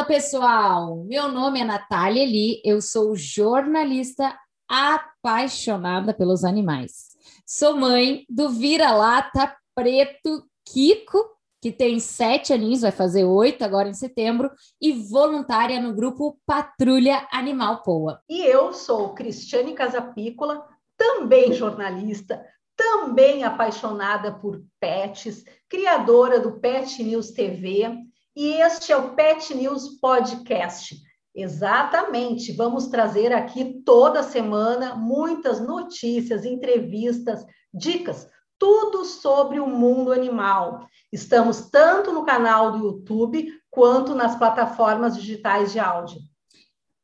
Fala pessoal, meu nome é Natália Eli, eu sou jornalista apaixonada pelos animais. Sou mãe do vira-lata preto Kiko, que tem sete aninhos, vai fazer oito agora em setembro, e voluntária no grupo Patrulha Animal Poa. E eu sou Cristiane Casapícola, também jornalista, também apaixonada por pets, criadora do Pet News TV, e este é o Pet News Podcast. Exatamente, vamos trazer aqui toda semana muitas notícias, entrevistas, dicas, tudo sobre o mundo animal. Estamos tanto no canal do YouTube quanto nas plataformas digitais de áudio.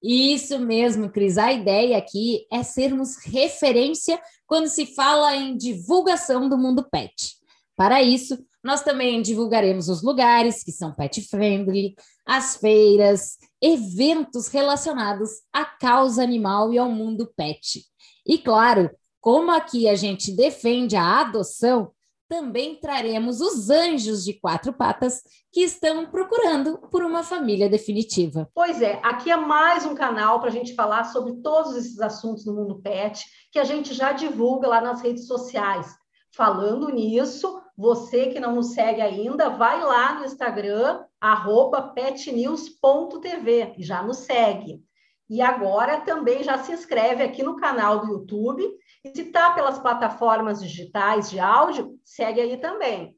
Isso mesmo, Cris. A ideia aqui é sermos referência quando se fala em divulgação do mundo pet. Para isso, nós também divulgaremos os lugares que são pet friendly, as feiras, eventos relacionados à causa animal e ao mundo pet. E claro, como aqui a gente defende a adoção, também traremos os anjos de quatro patas que estão procurando por uma família definitiva. Pois é, aqui é mais um canal para a gente falar sobre todos esses assuntos do mundo pet que a gente já divulga lá nas redes sociais. Falando nisso, você que não nos segue ainda, vai lá no Instagram, petnews.tv e já nos segue. E agora também já se inscreve aqui no canal do YouTube. E se está pelas plataformas digitais de áudio, segue aí também.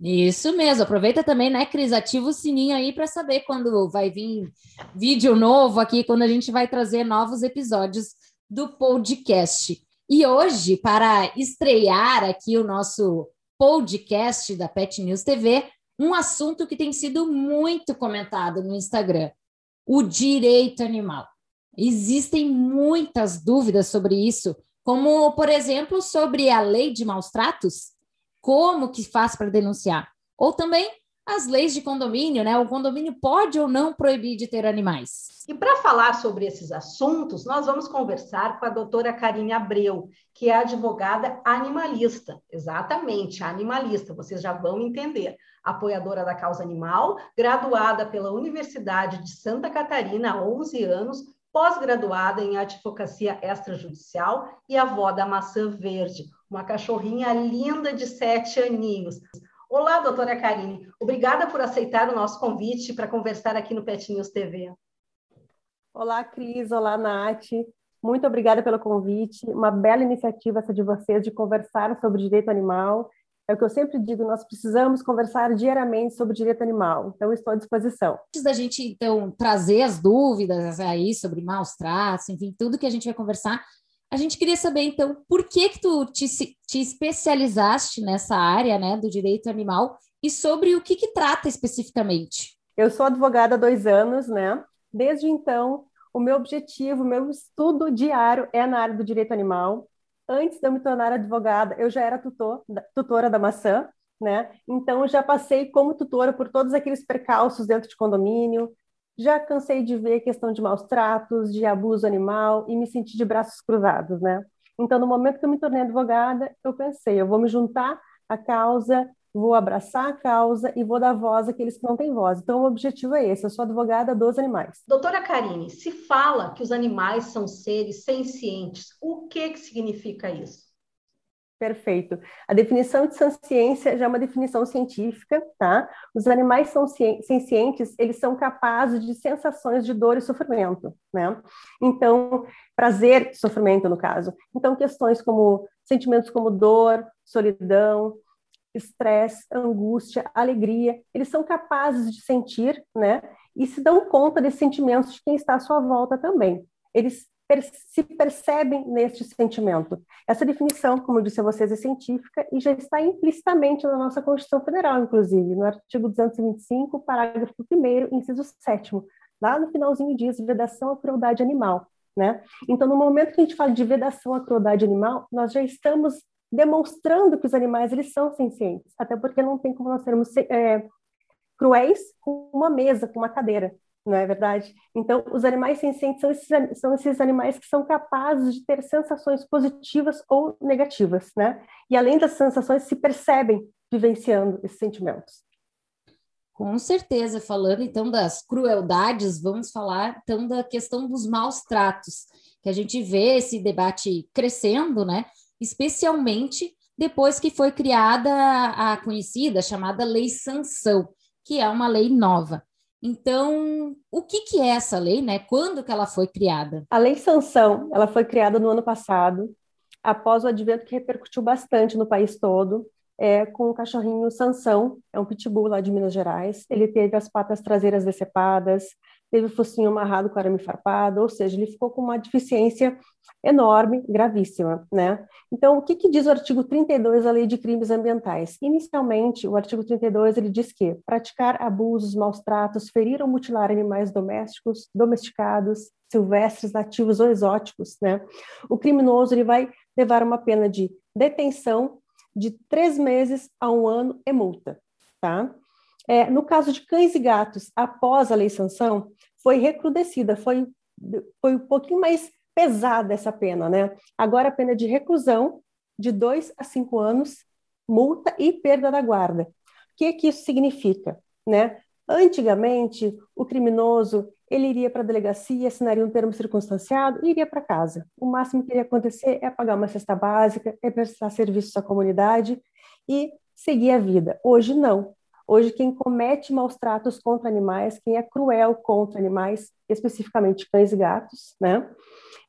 Isso mesmo, aproveita também, né, Cris? Ativa o sininho aí para saber quando vai vir vídeo novo aqui, quando a gente vai trazer novos episódios do podcast. E hoje, para estrear aqui o nosso podcast da Pet News TV, um assunto que tem sido muito comentado no Instagram: o direito animal. Existem muitas dúvidas sobre isso, como, por exemplo, sobre a lei de maus tratos, como que faz para denunciar, ou também as leis de condomínio, né? O condomínio pode ou não proibir de ter animais. E para falar sobre esses assuntos, nós vamos conversar com a doutora Karine Abreu, que é advogada animalista. Exatamente, animalista, vocês já vão entender. Apoiadora da causa animal, graduada pela Universidade de Santa Catarina há 11 anos, pós-graduada em advocacia extrajudicial e avó da maçã verde, uma cachorrinha linda de sete aninhos. Olá, doutora Karine. Obrigada por aceitar o nosso convite para conversar aqui no Pet News TV. Olá, Cris. Olá, Nath. Muito obrigada pelo convite. Uma bela iniciativa essa de vocês de conversar sobre direito animal. É o que eu sempre digo, nós precisamos conversar diariamente sobre direito animal. Então, estou à disposição. Antes da gente, então, trazer as dúvidas aí sobre maus tratos, enfim, tudo que a gente vai conversar, a gente queria saber, então, por que que tu te, te especializaste nessa área, né, do direito animal e sobre o que que trata especificamente? Eu sou advogada há dois anos, né? Desde então, o meu objetivo, o meu estudo diário é na área do direito animal. Antes de eu me tornar advogada, eu já era tutor, tutora da maçã, né? Então, já passei como tutora por todos aqueles percalços dentro de condomínio, já cansei de ver questão de maus tratos, de abuso animal e me senti de braços cruzados, né? Então, no momento que eu me tornei advogada, eu pensei, eu vou me juntar à causa, vou abraçar a causa e vou dar voz àqueles que não têm voz. Então, o objetivo é esse, eu sou advogada dos animais. Doutora Karine, se fala que os animais são seres sencientes, o que, que significa isso? Perfeito. A definição de ciência já é uma definição científica, tá? Os animais são sencientes, eles são capazes de sensações de dor e sofrimento, né? Então, prazer sofrimento, no caso. Então, questões como sentimentos como dor, solidão, estresse, angústia, alegria, eles são capazes de sentir, né? E se dão conta desses sentimentos de quem está à sua volta também. Eles se percebem neste sentimento. Essa definição, como eu disse a vocês, é científica e já está implicitamente na nossa Constituição Federal, inclusive, no artigo 225, parágrafo 1 inciso 7 lá no finalzinho diz vedação à crueldade animal, né? Então, no momento que a gente fala de vedação à crueldade animal, nós já estamos demonstrando que os animais eles são sencientes, até porque não tem como nós sermos é, cruéis com uma mesa, com uma cadeira não é verdade? Então, os animais sencientes são esses, são esses animais que são capazes de ter sensações positivas ou negativas, né? E além das sensações, se percebem vivenciando esses sentimentos. Com certeza, falando então das crueldades, vamos falar então da questão dos maus tratos, que a gente vê esse debate crescendo, né? Especialmente depois que foi criada a conhecida chamada Lei Sanção, que é uma lei nova. Então, o que, que é essa lei, né? Quando que ela foi criada? A Lei Sanção, ela foi criada no ano passado, após o advento que repercutiu bastante no país todo, é, com o cachorrinho Sansão, é um pitbull lá de Minas Gerais. Ele teve as patas traseiras decepadas, teve o focinho amarrado com arame farpado, ou seja, ele ficou com uma deficiência enorme, gravíssima, né? Então, o que, que, diz o artigo 32 da Lei de Crimes Ambientais? Inicialmente, o artigo 32 ele diz que praticar abusos, maus tratos, ferir ou mutilar animais domésticos, domesticados, silvestres, nativos ou exóticos, né? O criminoso ele vai levar uma pena de detenção de três meses a um ano e multa, tá? É, no caso de cães e gatos, após a lei sanção, foi recrudescida, foi, foi um pouquinho mais pesada essa pena, né? Agora a pena de reclusão de dois a cinco anos, multa e perda da guarda. O que, que isso significa, né? Antigamente, o criminoso ele iria para a delegacia, assinaria um termo circunstanciado e iria para casa. O máximo que iria acontecer é pagar uma cesta básica, é prestar serviços à comunidade e seguir a vida. Hoje, não. Hoje, quem comete maus tratos contra animais, quem é cruel contra animais, especificamente cães e gatos, né?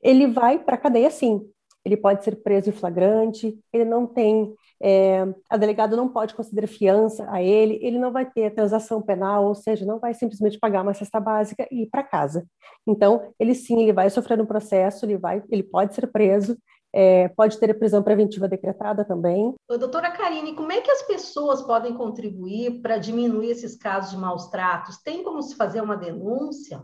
Ele vai para a cadeia, sim. Ele pode ser preso em flagrante, ele não tem é, a delegada não pode conceder fiança a ele, ele não vai ter transação penal, ou seja, não vai simplesmente pagar uma cesta básica e ir para casa. Então, ele sim, ele vai sofrer um processo, ele vai, ele pode ser preso, é, pode ter prisão preventiva decretada também. Ô, doutora Karine, como é que as pessoas podem contribuir para diminuir esses casos de maus tratos? Tem como se fazer uma denúncia?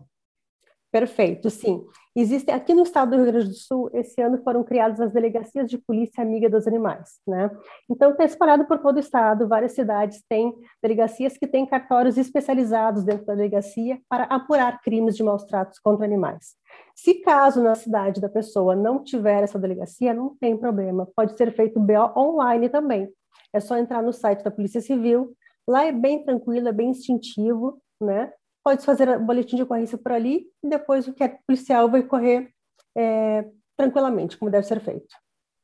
Perfeito, sim. Existem aqui no estado do Rio Grande do Sul, esse ano foram criadas as delegacias de polícia amiga dos animais, né? Então está espalhado por todo o estado, várias cidades têm delegacias que têm cartórios especializados dentro da delegacia para apurar crimes de maus tratos contra animais. Se caso na cidade da pessoa não tiver essa delegacia, não tem problema, pode ser feito BO online também. É só entrar no site da Polícia Civil, lá é bem tranquilo, é bem instintivo, né? Pode fazer o boletim de ocorrência por ali e depois o que é policial vai correr é, tranquilamente, como deve ser feito.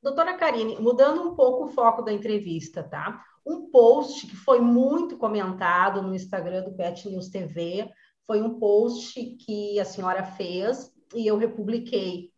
Doutora Karine, mudando um pouco o foco da entrevista, tá? Um post que foi muito comentado no Instagram do Pet News TV foi um post que a senhora fez e eu republiquei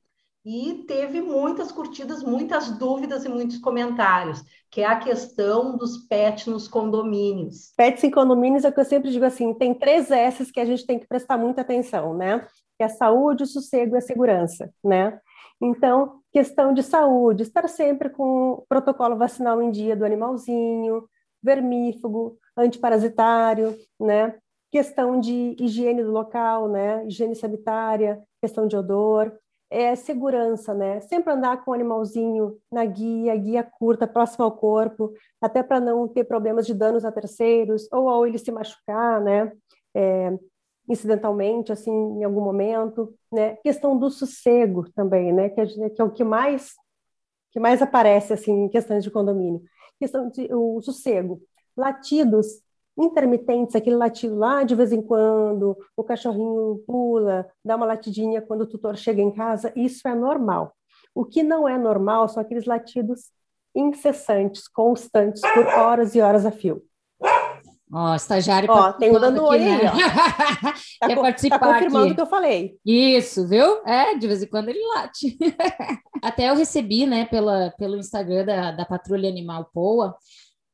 e teve muitas curtidas, muitas dúvidas e muitos comentários, que é a questão dos pets nos condomínios. Pets em condomínios é o que eu sempre digo assim, tem três S's que a gente tem que prestar muita atenção, né? Que é a saúde, o sossego e a segurança, né? Então, questão de saúde, estar sempre com o protocolo vacinal em dia do animalzinho, vermífugo, antiparasitário, né? Questão de higiene do local, né? Higiene sanitária, questão de odor, é segurança, né? Sempre andar com o animalzinho na guia, guia curta, próximo ao corpo, até para não ter problemas de danos a terceiros, ou ao ele se machucar, né? É, incidentalmente, assim, em algum momento, né? Questão do sossego também, né? Que, é, que é o que mais que mais aparece assim em questões de condomínio. Questão de o sossego, latidos intermitentes, aquele latido lá de vez em quando, o cachorrinho pula, dá uma latidinha quando o tutor chega em casa, isso é normal. O que não é normal são aqueles latidos incessantes, constantes, por horas e horas a fio. Ó, oh, estagiário Ó, tem o dando oi né? aí, ó. tá, Quer participar tá confirmando o que eu falei. Isso, viu? É, de vez em quando ele late. Até eu recebi, né, pela, pelo Instagram da, da Patrulha Animal Poa,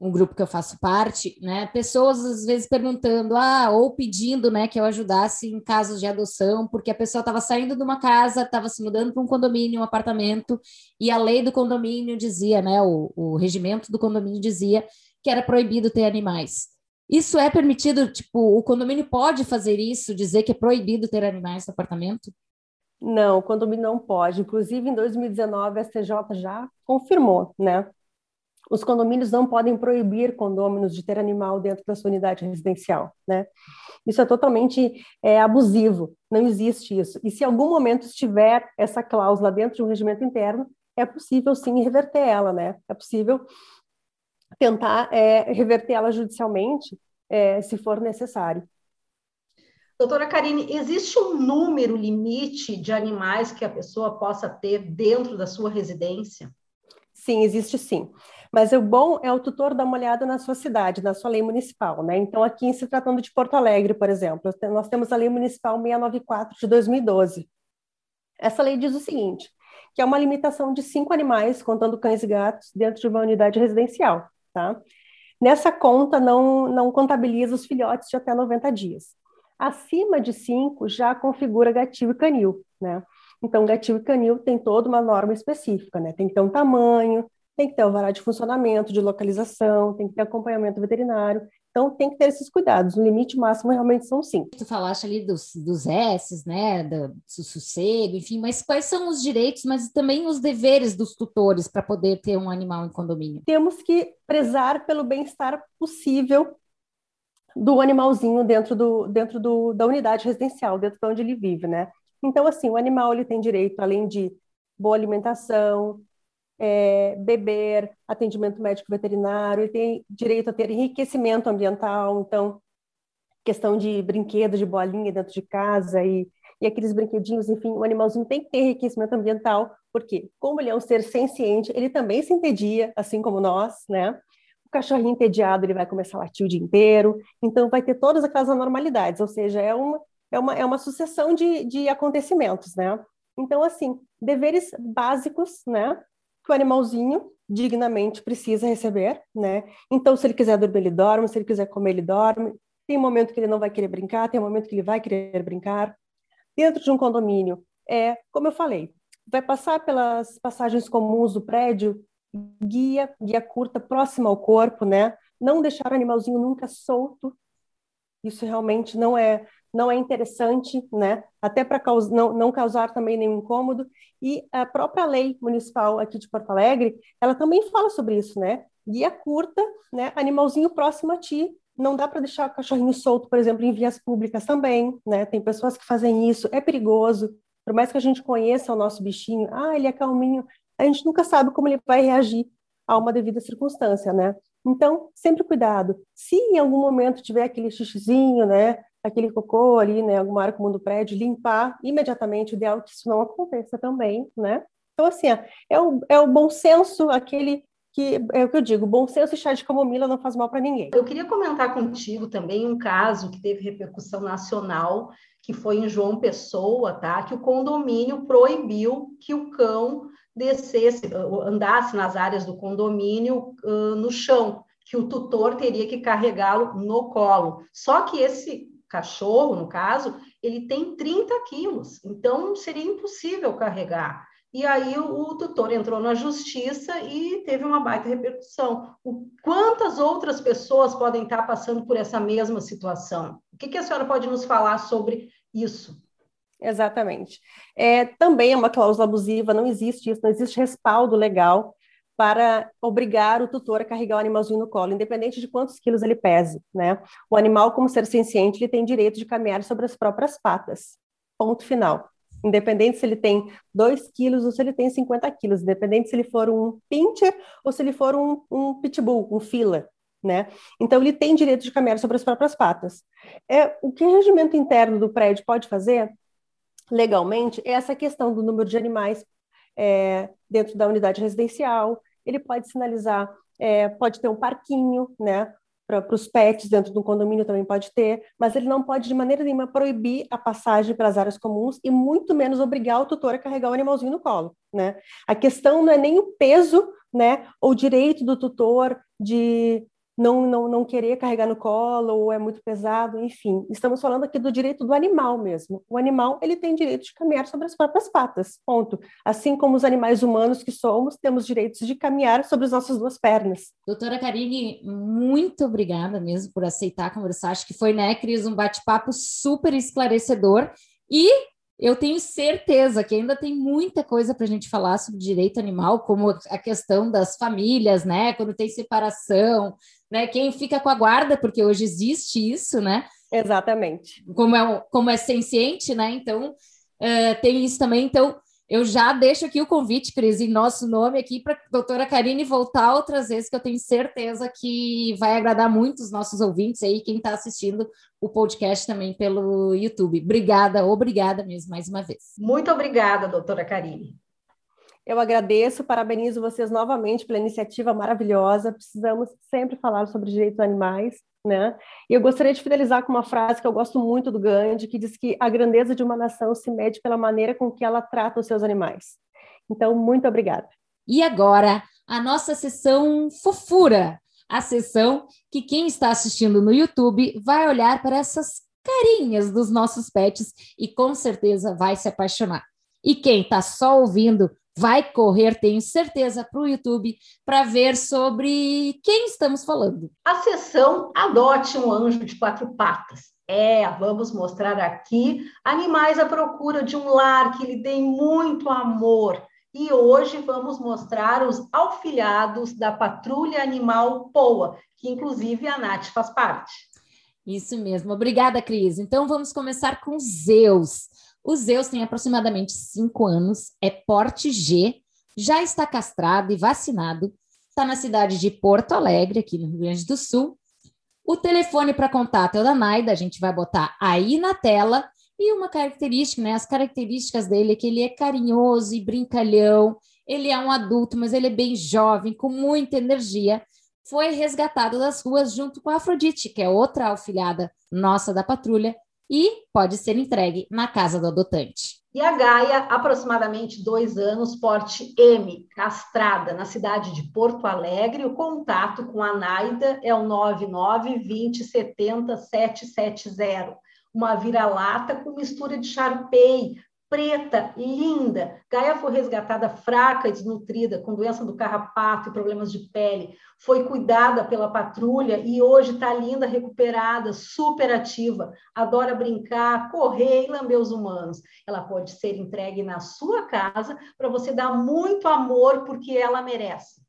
um grupo que eu faço parte, né? Pessoas às vezes perguntando, ah, ou pedindo, né, que eu ajudasse em casos de adoção, porque a pessoa estava saindo de uma casa, estava se mudando para um condomínio, um apartamento, e a lei do condomínio dizia, né, o, o regimento do condomínio dizia que era proibido ter animais. Isso é permitido? Tipo, o condomínio pode fazer isso, dizer que é proibido ter animais no apartamento? Não, o condomínio não pode. Inclusive, em 2019, a STJ já confirmou, né, os condomínios não podem proibir condôminos de ter animal dentro da sua unidade residencial, né? Isso é totalmente é, abusivo, não existe isso. E se em algum momento estiver essa cláusula dentro de um regimento interno, é possível sim reverter ela, né? É possível tentar é, reverter ela judicialmente, é, se for necessário. Doutora Karine, existe um número limite de animais que a pessoa possa ter dentro da sua residência? Sim, existe sim. Mas o bom é o tutor dar uma olhada na sua cidade, na sua lei municipal, né? Então, aqui se tratando de Porto Alegre, por exemplo, nós temos a lei municipal 694 de 2012. Essa lei diz o seguinte, que é uma limitação de cinco animais, contando cães e gatos, dentro de uma unidade residencial, tá? Nessa conta não, não contabiliza os filhotes de até 90 dias. Acima de cinco já configura gatil e canil, né? Então, gatil e canil tem toda uma norma específica, né? Tem que ter um tamanho, tem que ter o vará de funcionamento, de localização, tem que ter acompanhamento veterinário. Então, tem que ter esses cuidados. O limite máximo realmente são cinco. Tu falaste ali dos, dos S's, né, do, do sossego, enfim, mas quais são os direitos, mas também os deveres dos tutores para poder ter um animal em condomínio? Temos que prezar pelo bem-estar possível do animalzinho dentro, do, dentro do, da unidade residencial, dentro de onde ele vive, né? Então, assim, o animal ele tem direito, além de boa alimentação, é, beber, atendimento médico veterinário, ele tem direito a ter enriquecimento ambiental, então, questão de brinquedos, de bolinha dentro de casa e, e aqueles brinquedinhos, enfim, o animalzinho tem que ter enriquecimento ambiental, porque, como ele é um ser senciente, ele também se entedia, assim como nós, né? O cachorrinho entediado, ele vai começar a latir o dia inteiro, então vai ter todas aquelas anormalidades, ou seja, é uma é uma, é uma sucessão de, de acontecimentos, né? Então, assim, deveres básicos, né? Que o animalzinho dignamente precisa receber, né? Então, se ele quiser dormir, ele dorme, se ele quiser comer, ele dorme. Tem um momento que ele não vai querer brincar, tem um momento que ele vai querer brincar. Dentro de um condomínio, é, como eu falei, vai passar pelas passagens comuns do prédio, guia, guia curta, próxima ao corpo, né? Não deixar o animalzinho nunca solto. Isso realmente não é não é interessante, né? Até para não, não causar também nenhum incômodo. E a própria lei municipal aqui de Porto Alegre, ela também fala sobre isso, né? Guia curta, né? Animalzinho próximo a ti. Não dá para deixar o cachorrinho solto, por exemplo, em vias públicas também, né? Tem pessoas que fazem isso, é perigoso. Por mais que a gente conheça o nosso bichinho, ah, ele é calminho, a gente nunca sabe como ele vai reagir a uma devida circunstância, né? Então, sempre cuidado. Se em algum momento tiver aquele xixizinho, né, aquele cocô ali, né, alguma área comum do prédio, limpar imediatamente, o ideal é que isso não aconteça também, né? Então, assim, é o, é o bom senso, aquele que é o que eu digo, bom senso e chá de camomila não faz mal para ninguém. Eu queria comentar contigo também um caso que teve repercussão nacional, que foi em João Pessoa, tá? Que o condomínio proibiu que o cão descesse, andasse nas áreas do condomínio uh, no chão, que o tutor teria que carregá-lo no colo. Só que esse cachorro, no caso, ele tem 30 quilos, então seria impossível carregar. E aí o, tutor entrou na justiça e teve uma baita repercussão. O, quantas outras pessoas podem estar passando por essa mesma situação? O que, que a senhora pode nos falar sobre isso? Exatamente. É, também é uma cláusula abusiva, não existe isso, não existe respaldo legal para obrigar o tutor a carregar o animalzinho no colo, independente de quantos quilos ele pese, né? O animal, como ser senciente, ele tem direito de caminhar sobre as próprias patas. Ponto final. Independente se ele tem 2 quilos ou se ele tem 50 quilos, independente se ele for um pincher ou se ele for um, um pitbull, um fila, né? Então, ele tem direito de caminhar sobre as próprias patas. É, o que o regimento interno do prédio pode fazer, legalmente, é essa questão do número de animais é, dentro da unidade residencial, ele pode sinalizar, é, pode ter um parquinho, né? Para os pets dentro do condomínio também pode ter, mas ele não pode de maneira nenhuma proibir a passagem pelas áreas comuns e muito menos obrigar o tutor a carregar o animalzinho no colo, né? A questão não é nem o peso, né, ou direito do tutor de não, não, não querer carregar no colo ou é muito pesado, enfim. Estamos falando aqui do direito do animal mesmo. O animal, ele tem direito de caminhar sobre as próprias patas, ponto. Assim como os animais humanos que somos, temos direitos de caminhar sobre as nossas duas pernas. Doutora Karine, muito obrigada mesmo por aceitar conversar. Acho que foi, né, Cris, um bate-papo super esclarecedor e eu tenho certeza que ainda tem muita coisa para a gente falar sobre direito animal, como a questão das famílias, né? Quando tem separação, né? Quem fica com a guarda, porque hoje existe isso, né? Exatamente. Como é, como é senciente, né? Então, uh, tem isso também. Então, eu já deixo aqui o convite, Cris, em nosso nome aqui para a doutora Karine voltar outras vezes, que eu tenho certeza que vai agradar muito os nossos ouvintes aí, quem está assistindo o podcast também pelo YouTube. Obrigada, obrigada mesmo, mais uma vez. Muito obrigada, doutora Karine. Eu agradeço, parabenizo vocês novamente pela iniciativa maravilhosa. Precisamos sempre falar sobre direitos animais, né? E eu gostaria de finalizar com uma frase que eu gosto muito do Gandhi, que diz que a grandeza de uma nação se mede pela maneira com que ela trata os seus animais. Então, muito obrigada. E agora, a nossa sessão fofura, a sessão que quem está assistindo no YouTube vai olhar para essas carinhas dos nossos pets e com certeza vai se apaixonar. E quem está só ouvindo vai correr, tenho certeza, para o YouTube para ver sobre quem estamos falando. A sessão Adote um Anjo de Quatro Patas. É, vamos mostrar aqui animais à procura de um lar que lhe dê muito amor. E hoje vamos mostrar os alfilhados da Patrulha Animal POA, que inclusive a Nath faz parte. Isso mesmo. Obrigada, Cris. Então vamos começar com Zeus. O Zeus tem aproximadamente 5 anos, é porte G, já está castrado e vacinado, está na cidade de Porto Alegre, aqui no Rio Grande do Sul. O telefone para contato é o da Naida, a gente vai botar aí na tela. E uma característica, né? As características dele é que ele é carinhoso e brincalhão, ele é um adulto, mas ele é bem jovem, com muita energia. Foi resgatado das ruas junto com a Afrodite, que é outra afilhada nossa da patrulha, e pode ser entregue na casa do adotante. E a Gaia, aproximadamente dois anos, porte M, castrada, na cidade de Porto Alegre. O contato com a Naida é o 99 20 70 770. Uma vira-lata com mistura de Sharpei, preta, linda. Gaia foi resgatada fraca e desnutrida, com doença do carrapato e problemas de pele. Foi cuidada pela patrulha e hoje está linda, recuperada, super ativa. Adora brincar, correr e lamber os humanos. Ela pode ser entregue na sua casa para você dar muito amor, porque ela merece.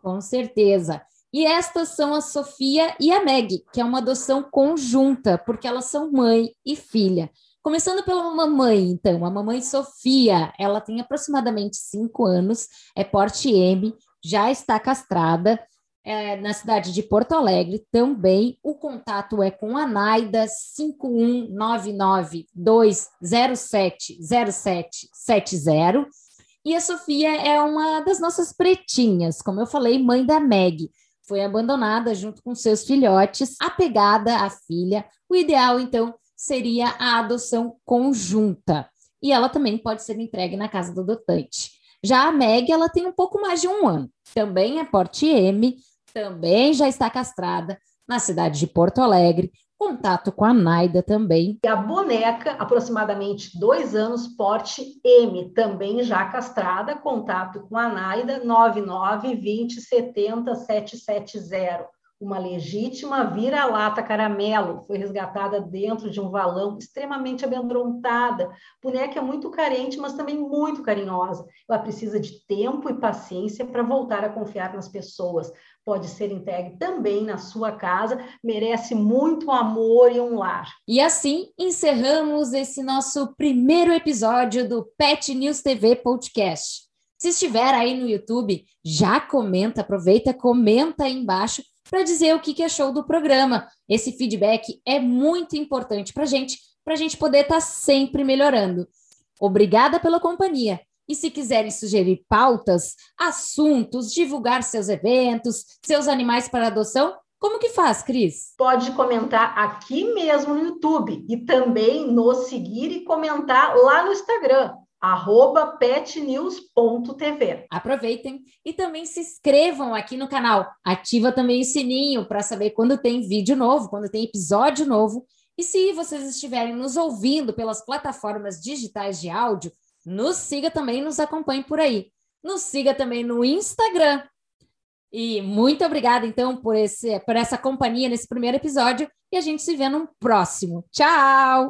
Com certeza. E estas são a Sofia e a Meg, que é uma adoção conjunta, porque elas são mãe e filha. Começando pela mamãe, então, a mamãe Sofia, ela tem aproximadamente cinco anos, é porte M, já está castrada, é, na cidade de Porto Alegre também. O contato é com a Naida 51992070770. E a Sofia é uma das nossas pretinhas, como eu falei, mãe da Meg. Foi abandonada junto com seus filhotes, apegada à filha. O ideal, então, seria a adoção conjunta. E ela também pode ser entregue na casa do adotante. Já a Meg, ela tem um pouco mais de um ano. Também é porte M, também já está castrada na cidade de Porto Alegre. Contato com a Naida também. E a boneca, aproximadamente dois anos, porte M, também já castrada. Contato com a Naida, 99 20 70 770 uma legítima vira-lata caramelo, foi resgatada dentro de um valão, extremamente amedrontada. Boneca é muito carente, mas também muito carinhosa. Ela precisa de tempo e paciência para voltar a confiar nas pessoas. Pode ser entregue também na sua casa, merece muito amor e um lar. E assim encerramos esse nosso primeiro episódio do Pet News TV Podcast. Se estiver aí no YouTube, já comenta, aproveita, comenta aí embaixo para dizer o que, achou do programa. Esse feedback é muito importante para a gente, para a gente poder estar tá sempre melhorando. Obrigada pela companhia. E se quiserem sugerir pautas, assuntos, divulgar seus eventos, seus animais para adoção, como que faz, Cris? Pode comentar aqui mesmo no YouTube e também nos seguir e comentar lá no Instagram arroba petnews.tv. Aproveitem e também se inscrevam aqui no canal. Ativa também o sininho para saber quando tem vídeo novo, quando tem episódio novo. E se vocês estiverem nos ouvindo pelas plataformas digitais de áudio, nos siga também, nos acompanhe por aí. Nos siga também no Instagram. E muito obrigada, então, por, esse, por essa companhia nesse primeiro episódio. E a gente se vê no próximo. Tchau!